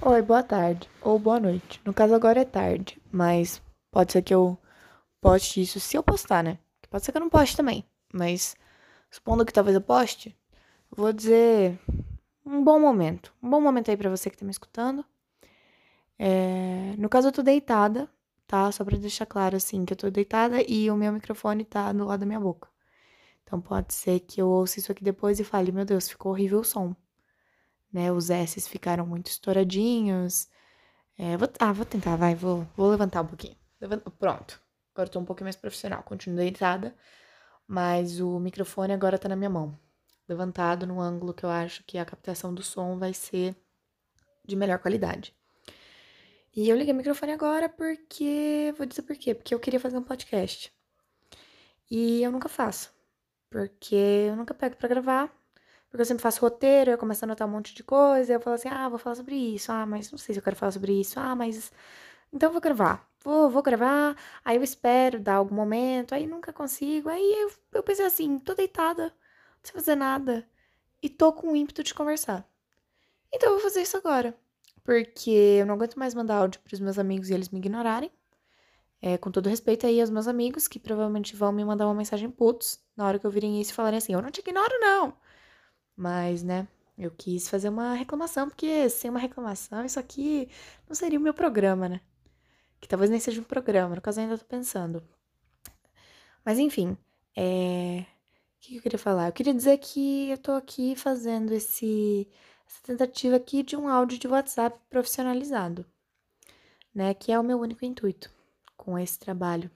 Oi, boa tarde. Ou boa noite. No caso, agora é tarde. Mas pode ser que eu poste isso se eu postar, né? Pode ser que eu não poste também. Mas supondo que talvez eu poste, vou dizer um bom momento. Um bom momento aí pra você que tá me escutando. É... No caso, eu tô deitada, tá? Só pra deixar claro, assim, que eu tô deitada e o meu microfone tá do lado da minha boca. Então pode ser que eu ouça isso aqui depois e fale, meu Deus, ficou horrível o som né? Os S's ficaram muito estouradinhos. É, vou, ah, vou tentar, vai, vou, vou levantar um pouquinho. Levanta, pronto. Agora tô um pouquinho mais profissional. Continuo deitada, mas o microfone agora tá na minha mão. Levantado no ângulo que eu acho que a captação do som vai ser de melhor qualidade. E eu liguei o microfone agora porque. Vou dizer por quê? Porque eu queria fazer um podcast. E eu nunca faço. Porque eu nunca pego para gravar. Porque eu sempre faço roteiro, eu começo a anotar um monte de coisa, eu falo assim, ah, vou falar sobre isso, ah, mas não sei se eu quero falar sobre isso, ah, mas. Então eu vou gravar. Vou, vou gravar, aí eu espero dar algum momento, aí nunca consigo. Aí eu, eu pensei assim, tô deitada, não sei fazer nada. E tô com o ímpeto de conversar. Então eu vou fazer isso agora. Porque eu não aguento mais mandar áudio pros meus amigos e eles me ignorarem. É, com todo respeito aí aos meus amigos, que provavelmente vão me mandar uma mensagem putos na hora que eu virem isso e falarem assim, eu não te ignoro, não. Mas, né, eu quis fazer uma reclamação, porque sem uma reclamação, isso aqui não seria o meu programa, né? Que talvez nem seja um programa, no caso eu ainda tô pensando. Mas enfim, é... o que eu queria falar? Eu queria dizer que eu tô aqui fazendo esse... essa tentativa aqui de um áudio de WhatsApp profissionalizado, né? Que é o meu único intuito com esse trabalho.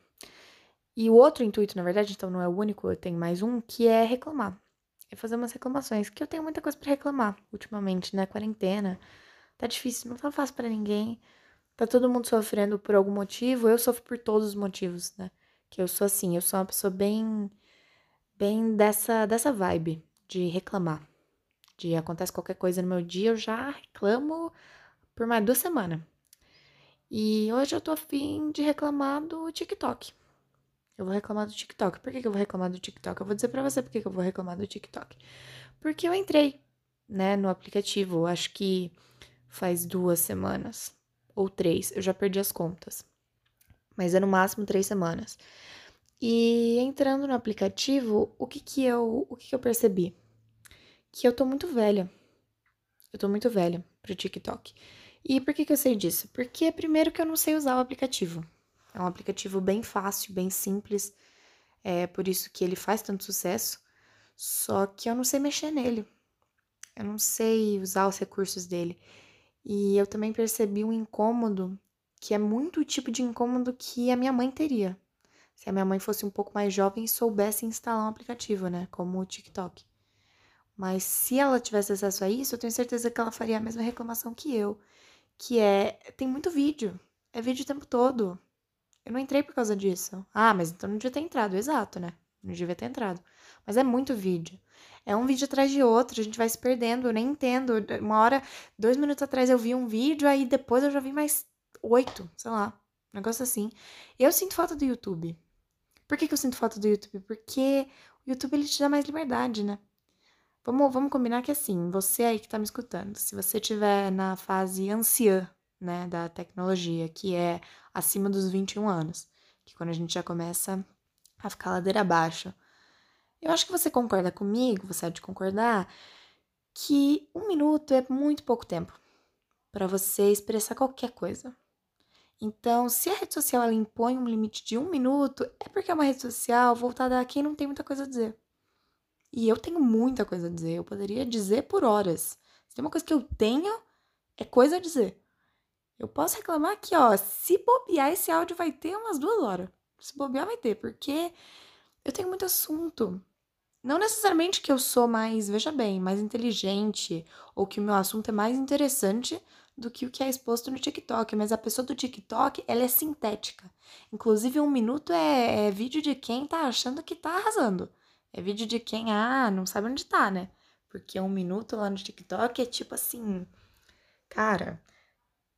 E o outro intuito, na verdade, então não é o único, eu tenho mais um, que é reclamar é fazer umas reclamações, que eu tenho muita coisa para reclamar ultimamente, né? Quarentena. Tá difícil, não tá fácil para ninguém. Tá todo mundo sofrendo por algum motivo. Eu sofro por todos os motivos, né? Que eu sou assim, eu sou uma pessoa bem bem dessa dessa vibe de reclamar. De acontece qualquer coisa no meu dia, eu já reclamo por mais duas semanas. E hoje eu tô afim de reclamar do TikTok. Eu vou reclamar do TikTok. Por que, que eu vou reclamar do TikTok? Eu vou dizer pra você por que, que eu vou reclamar do TikTok. Porque eu entrei, né, no aplicativo, acho que faz duas semanas ou três, eu já perdi as contas. Mas é no máximo três semanas. E entrando no aplicativo, o que que eu, o que que eu percebi? Que eu tô muito velha. Eu tô muito velha pro TikTok. E por que que eu sei disso? Porque primeiro que eu não sei usar o aplicativo. É um aplicativo bem fácil, bem simples. É por isso que ele faz tanto sucesso. Só que eu não sei mexer nele. Eu não sei usar os recursos dele. E eu também percebi um incômodo que é muito o tipo de incômodo que a minha mãe teria. Se a minha mãe fosse um pouco mais jovem e soubesse instalar um aplicativo, né? Como o TikTok. Mas se ela tivesse acesso a isso, eu tenho certeza que ela faria a mesma reclamação que eu. Que é, tem muito vídeo. É vídeo o tempo todo. Eu não entrei por causa disso. Ah, mas então não devia ter entrado. Exato, né? Não devia ter entrado. Mas é muito vídeo. É um vídeo atrás de outro, a gente vai se perdendo, eu nem entendo. Uma hora, dois minutos atrás eu vi um vídeo, aí depois eu já vi mais oito, sei lá. Um negócio assim. Eu sinto falta do YouTube. Por que, que eu sinto falta do YouTube? Porque o YouTube ele te dá mais liberdade, né? Vamos, vamos combinar que assim, você aí que tá me escutando, se você tiver na fase anciã né, da tecnologia, que é acima dos 21 anos, que quando a gente já começa a ficar ladeira abaixo. Eu acho que você concorda comigo, você há de concordar, que um minuto é muito pouco tempo para você expressar qualquer coisa. Então, se a rede social ela impõe um limite de um minuto, é porque é uma rede social voltada a quem não tem muita coisa a dizer. E eu tenho muita coisa a dizer, eu poderia dizer por horas. Se tem uma coisa que eu tenho, é coisa a dizer. Eu posso reclamar aqui, ó. Se bobear, esse áudio vai ter umas duas horas. Se bobear, vai ter, porque eu tenho muito assunto. Não necessariamente que eu sou mais, veja bem, mais inteligente ou que o meu assunto é mais interessante do que o que é exposto no TikTok, mas a pessoa do TikTok, ela é sintética. Inclusive, um minuto é, é vídeo de quem tá achando que tá arrasando. É vídeo de quem, ah, não sabe onde tá, né? Porque um minuto lá no TikTok é tipo assim, cara,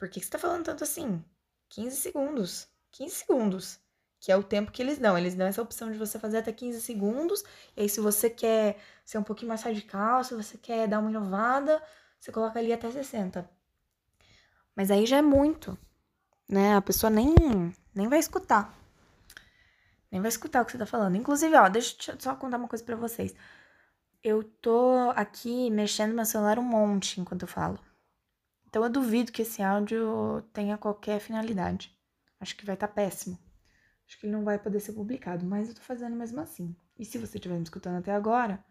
por que você tá falando tanto assim? 15 segundos. 15 segundos. Que é o tempo que eles dão. Eles dão essa opção de você fazer até 15 segundos. E aí, se você quer ser um pouquinho mais radical, se você quer dar uma inovada, você coloca ali até 60. Mas aí já é muito, né? A pessoa nem, nem vai escutar. Nem vai escutar o que você tá falando. Inclusive, ó, deixa eu só contar uma coisa para vocês. Eu tô aqui mexendo meu celular um monte enquanto eu falo. Então eu duvido que esse áudio tenha qualquer finalidade. Acho que vai estar tá péssimo. Acho que ele não vai poder ser publicado, mas eu tô fazendo mesmo assim. E se você estiver me escutando até agora,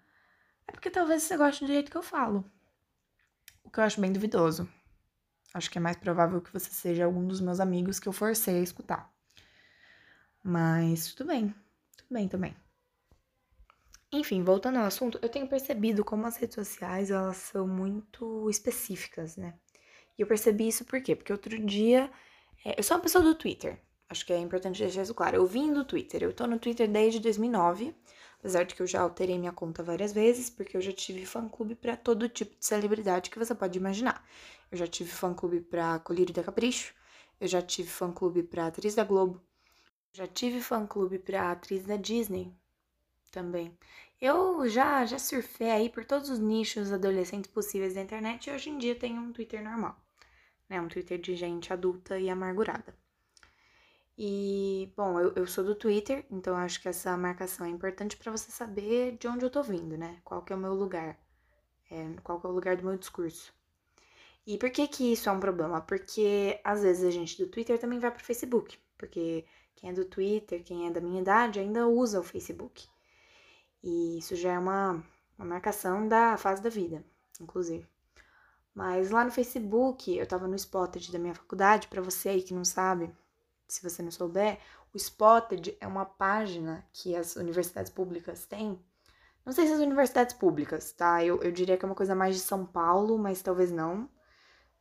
é porque talvez você goste do jeito que eu falo. O que eu acho bem duvidoso. Acho que é mais provável que você seja algum dos meus amigos que eu forcei a escutar. Mas tudo bem, tudo bem também. Enfim, voltando ao assunto, eu tenho percebido como as redes sociais elas são muito específicas, né? E eu percebi isso por quê? Porque outro dia. É, eu sou uma pessoa do Twitter. Acho que é importante deixar isso claro. Eu vim do Twitter. Eu tô no Twitter desde 2009. Apesar de que eu já alterei minha conta várias vezes, porque eu já tive fã-clube para todo tipo de celebridade que você pode imaginar. Eu já tive fã-clube pra Colírio da Capricho, eu já tive fã-clube pra atriz da Globo, já tive fã-clube pra atriz da Disney também. Eu já, já surfei aí por todos os nichos adolescentes possíveis da internet e hoje em dia tenho um Twitter normal, né? Um Twitter de gente adulta e amargurada. E, bom, eu, eu sou do Twitter, então acho que essa marcação é importante para você saber de onde eu tô vindo, né? Qual que é o meu lugar, é, qual que é o lugar do meu discurso. E por que que isso é um problema? Porque às vezes a gente do Twitter também vai pro Facebook, porque quem é do Twitter, quem é da minha idade, ainda usa o Facebook. E isso já é uma, uma marcação da fase da vida, inclusive. Mas lá no Facebook, eu tava no Spotted da minha faculdade, para você aí que não sabe, se você não souber, o Spotted é uma página que as universidades públicas têm. Não sei se as universidades públicas, tá? Eu, eu diria que é uma coisa mais de São Paulo, mas talvez não.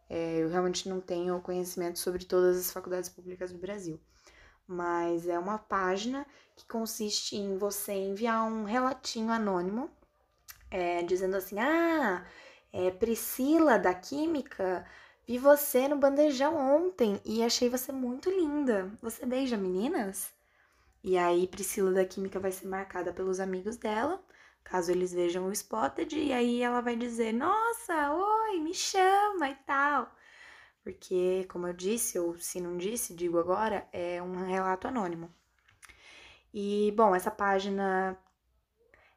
É, eu realmente não tenho conhecimento sobre todas as faculdades públicas do Brasil. Mas é uma página que consiste em você enviar um relatinho anônimo, é, dizendo assim: Ah, é, Priscila da Química Vi você no bandejão ontem e achei você muito linda. Você beija meninas? E aí, Priscila da Química vai ser marcada pelos amigos dela, caso eles vejam o Spotted, e aí ela vai dizer: Nossa, oi, me chama e tal. Porque, como eu disse, ou se não disse, digo agora, é um relato anônimo. E, bom, essa página.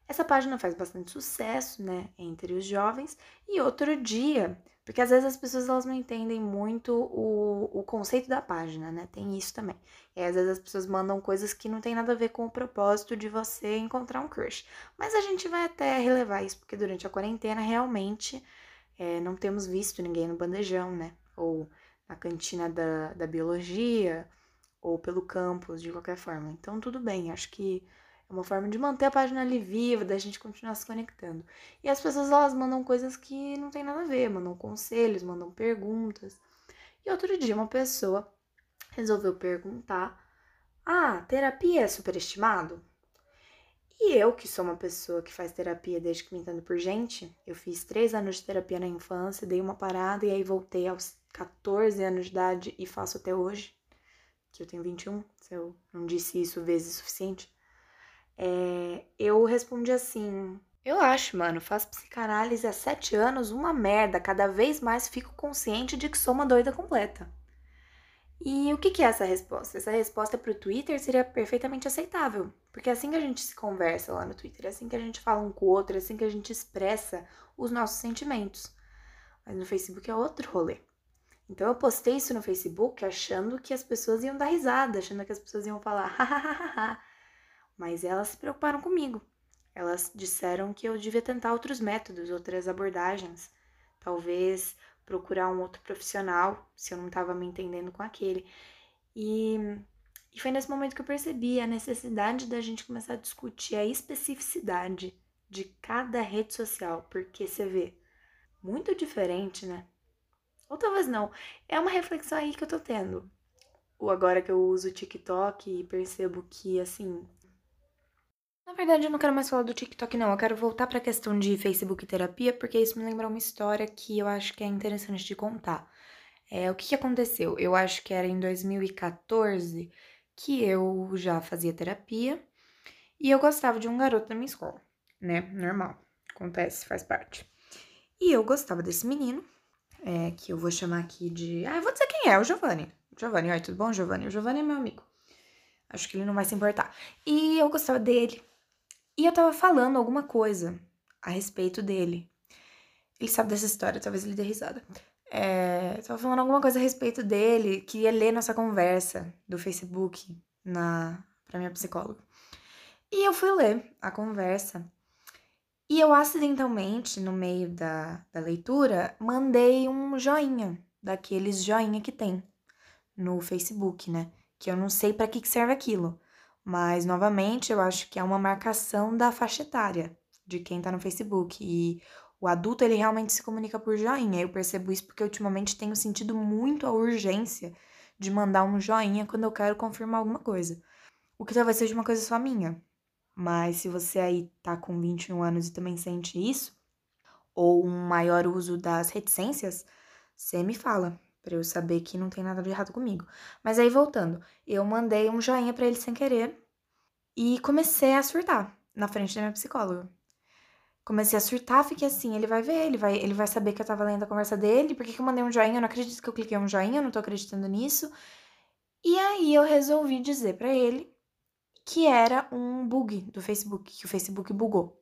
Essa página faz bastante sucesso, né, entre os jovens. E outro dia porque às vezes as pessoas elas não entendem muito o, o conceito da página, né? Tem isso também. E às vezes as pessoas mandam coisas que não tem nada a ver com o propósito de você encontrar um crush. Mas a gente vai até relevar isso, porque durante a quarentena realmente é, não temos visto ninguém no bandejão, né? Ou na cantina da, da biologia, ou pelo campus, de qualquer forma. Então tudo bem, acho que é uma forma de manter a página ali viva, da gente continuar se conectando. E as pessoas elas mandam coisas que não tem nada a ver, mandam conselhos, mandam perguntas. E outro dia uma pessoa resolveu perguntar: "Ah, terapia é superestimado?" E eu, que sou uma pessoa que faz terapia desde que me entendo por gente, eu fiz três anos de terapia na infância, dei uma parada e aí voltei aos 14 anos de idade e faço até hoje, que eu tenho 21, se eu não disse isso vezes suficiente. É, eu respondi assim: Eu acho, mano, faço psicanálise há sete anos, uma merda. Cada vez mais fico consciente de que sou uma doida completa. E o que, que é essa resposta? Essa resposta para o Twitter seria perfeitamente aceitável, porque é assim que a gente se conversa lá no Twitter, é assim que a gente fala um com o outro, é assim que a gente expressa os nossos sentimentos. Mas no Facebook é outro rolê. Então eu postei isso no Facebook achando que as pessoas iam dar risada, achando que as pessoas iam falar, hahaha. Mas elas se preocuparam comigo. Elas disseram que eu devia tentar outros métodos, outras abordagens. Talvez procurar um outro profissional, se eu não estava me entendendo com aquele. E, e foi nesse momento que eu percebi a necessidade da gente começar a discutir a especificidade de cada rede social, porque você vê muito diferente, né? Ou talvez não. É uma reflexão aí que eu tô tendo. O agora que eu uso o TikTok e percebo que assim, na verdade, eu não quero mais falar do TikTok, não. Eu quero voltar para a questão de Facebook terapia, porque isso me lembra uma história que eu acho que é interessante de contar. É, o que, que aconteceu? Eu acho que era em 2014 que eu já fazia terapia e eu gostava de um garoto da minha escola, né? Normal. Acontece, faz parte. E eu gostava desse menino, é, que eu vou chamar aqui de. Ah, eu vou dizer quem é, o Giovanni. Giovanni, oi, tudo bom, Giovanni? O Giovanni é meu amigo. Acho que ele não vai se importar. E eu gostava dele. E eu tava falando alguma coisa a respeito dele. Ele sabe dessa história, talvez ele dê risada. É, tava falando alguma coisa a respeito dele, queria ler nossa conversa do Facebook na pra minha psicóloga. E eu fui ler a conversa. E eu acidentalmente, no meio da, da leitura, mandei um joinha, daqueles joinha que tem no Facebook, né? Que eu não sei para que, que serve aquilo. Mas, novamente, eu acho que é uma marcação da faixa etária de quem tá no Facebook. E o adulto, ele realmente se comunica por joinha. Eu percebo isso porque ultimamente tenho sentido muito a urgência de mandar um joinha quando eu quero confirmar alguma coisa. O que talvez seja uma coisa só minha. Mas se você aí tá com 21 anos e também sente isso, ou um maior uso das reticências, você me fala, para eu saber que não tem nada de errado comigo. Mas aí voltando, eu mandei um joinha para ele sem querer e comecei a surtar na frente da minha psicóloga comecei a surtar, fiquei assim, ele vai ver, ele vai, ele vai saber que eu tava lendo a conversa dele, por que, que eu mandei um joinha? Eu não acredito que eu cliquei um joinha, eu não tô acreditando nisso. E aí eu resolvi dizer para ele que era um bug do Facebook, que o Facebook bugou.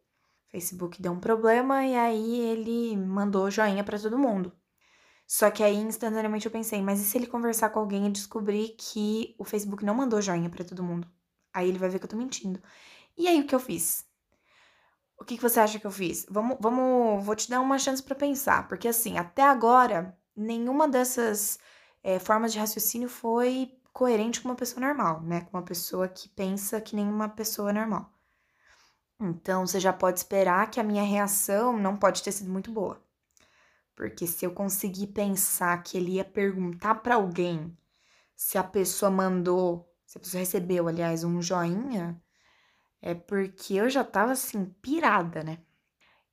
O Facebook deu um problema e aí ele mandou joinha para todo mundo. Só que aí instantaneamente eu pensei, mas e se ele conversar com alguém e descobrir que o Facebook não mandou joinha para todo mundo? Aí ele vai ver que eu tô mentindo. E aí o que eu fiz? O que, que você acha que eu fiz? Vamos, vamos, vou te dar uma chance para pensar, porque assim, até agora, nenhuma dessas é, formas de raciocínio foi coerente com uma pessoa normal, né? Com uma pessoa que pensa que nenhuma pessoa normal. Então, você já pode esperar que a minha reação não pode ter sido muito boa. Porque se eu conseguir pensar que ele ia perguntar para alguém se a pessoa mandou, se a pessoa recebeu, aliás, um joinha, é porque eu já tava assim, pirada, né?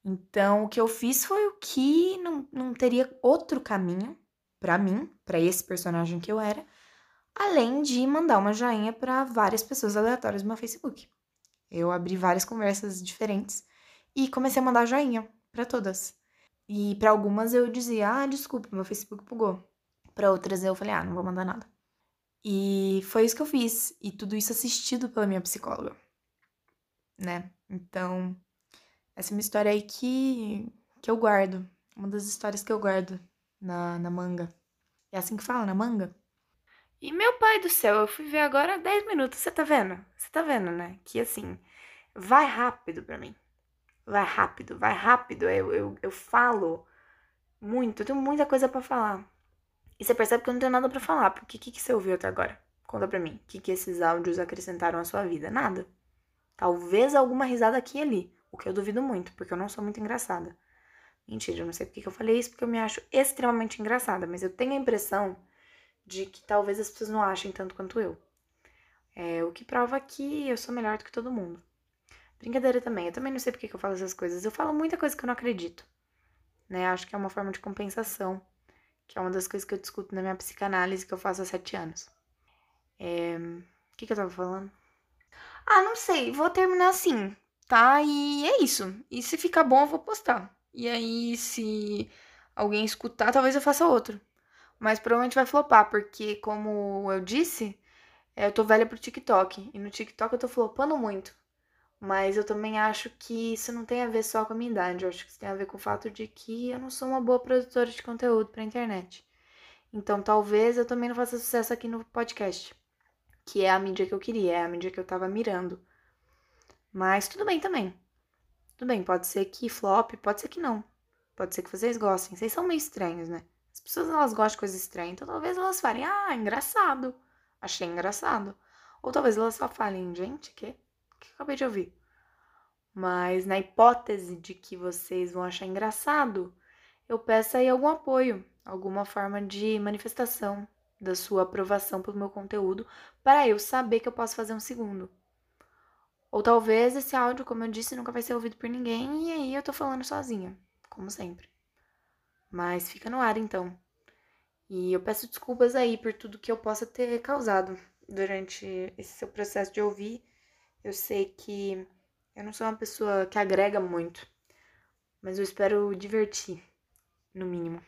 Então, o que eu fiz foi o que não, não teria outro caminho para mim, para esse personagem que eu era, além de mandar uma joinha para várias pessoas aleatórias no meu Facebook. Eu abri várias conversas diferentes e comecei a mandar joinha para todas. E para algumas eu dizia: "Ah, desculpa, meu Facebook bugou". Para outras eu falei: "Ah, não vou mandar nada". E foi isso que eu fiz, e tudo isso assistido pela minha psicóloga né? Então, essa é uma história aí que, que eu guardo. Uma das histórias que eu guardo na, na manga. É assim que fala, na manga? E meu pai do céu, eu fui ver agora 10 minutos. Você tá vendo? Você tá vendo, né? Que assim, vai rápido pra mim. Vai rápido, vai rápido. Eu, eu, eu falo muito, eu tenho muita coisa para falar. E você percebe que eu não tenho nada para falar. Porque o que, que você ouviu até agora? Conta pra mim. O que, que esses áudios acrescentaram à sua vida? Nada. Talvez alguma risada aqui e ali, o que eu duvido muito, porque eu não sou muito engraçada. Mentira, eu não sei porque que eu falei isso, porque eu me acho extremamente engraçada, mas eu tenho a impressão de que talvez as pessoas não achem tanto quanto eu. É, o que prova que eu sou melhor do que todo mundo. Brincadeira também, eu também não sei porque que eu falo essas coisas. Eu falo muita coisa que eu não acredito. Né? Acho que é uma forma de compensação, que é uma das coisas que eu discuto na minha psicanálise que eu faço há sete anos. É... O que, que eu tava falando? Ah, não sei, vou terminar assim, tá? E é isso. E se ficar bom, eu vou postar. E aí, se alguém escutar, talvez eu faça outro. Mas provavelmente vai flopar, porque, como eu disse, é, eu tô velha pro TikTok. E no TikTok eu tô flopando muito. Mas eu também acho que isso não tem a ver só com a minha idade. Eu acho que isso tem a ver com o fato de que eu não sou uma boa produtora de conteúdo pra internet. Então talvez eu também não faça sucesso aqui no podcast que é a mídia que eu queria, é a mídia que eu tava mirando. Mas tudo bem também. Tudo bem, pode ser que flop, pode ser que não. Pode ser que vocês gostem. Vocês são meio estranhos, né? As pessoas elas gostam de coisas estranhas, então talvez elas falem, ah, engraçado. Achei engraçado. Ou talvez elas só falem, gente, que? Que eu acabei de ouvir? Mas na hipótese de que vocês vão achar engraçado, eu peço aí algum apoio, alguma forma de manifestação, da sua aprovação pelo meu conteúdo para eu saber que eu posso fazer um segundo. Ou talvez esse áudio, como eu disse, nunca vai ser ouvido por ninguém e aí eu tô falando sozinha, como sempre. Mas fica no ar então. E eu peço desculpas aí por tudo que eu possa ter causado durante esse seu processo de ouvir. Eu sei que eu não sou uma pessoa que agrega muito, mas eu espero divertir, no mínimo.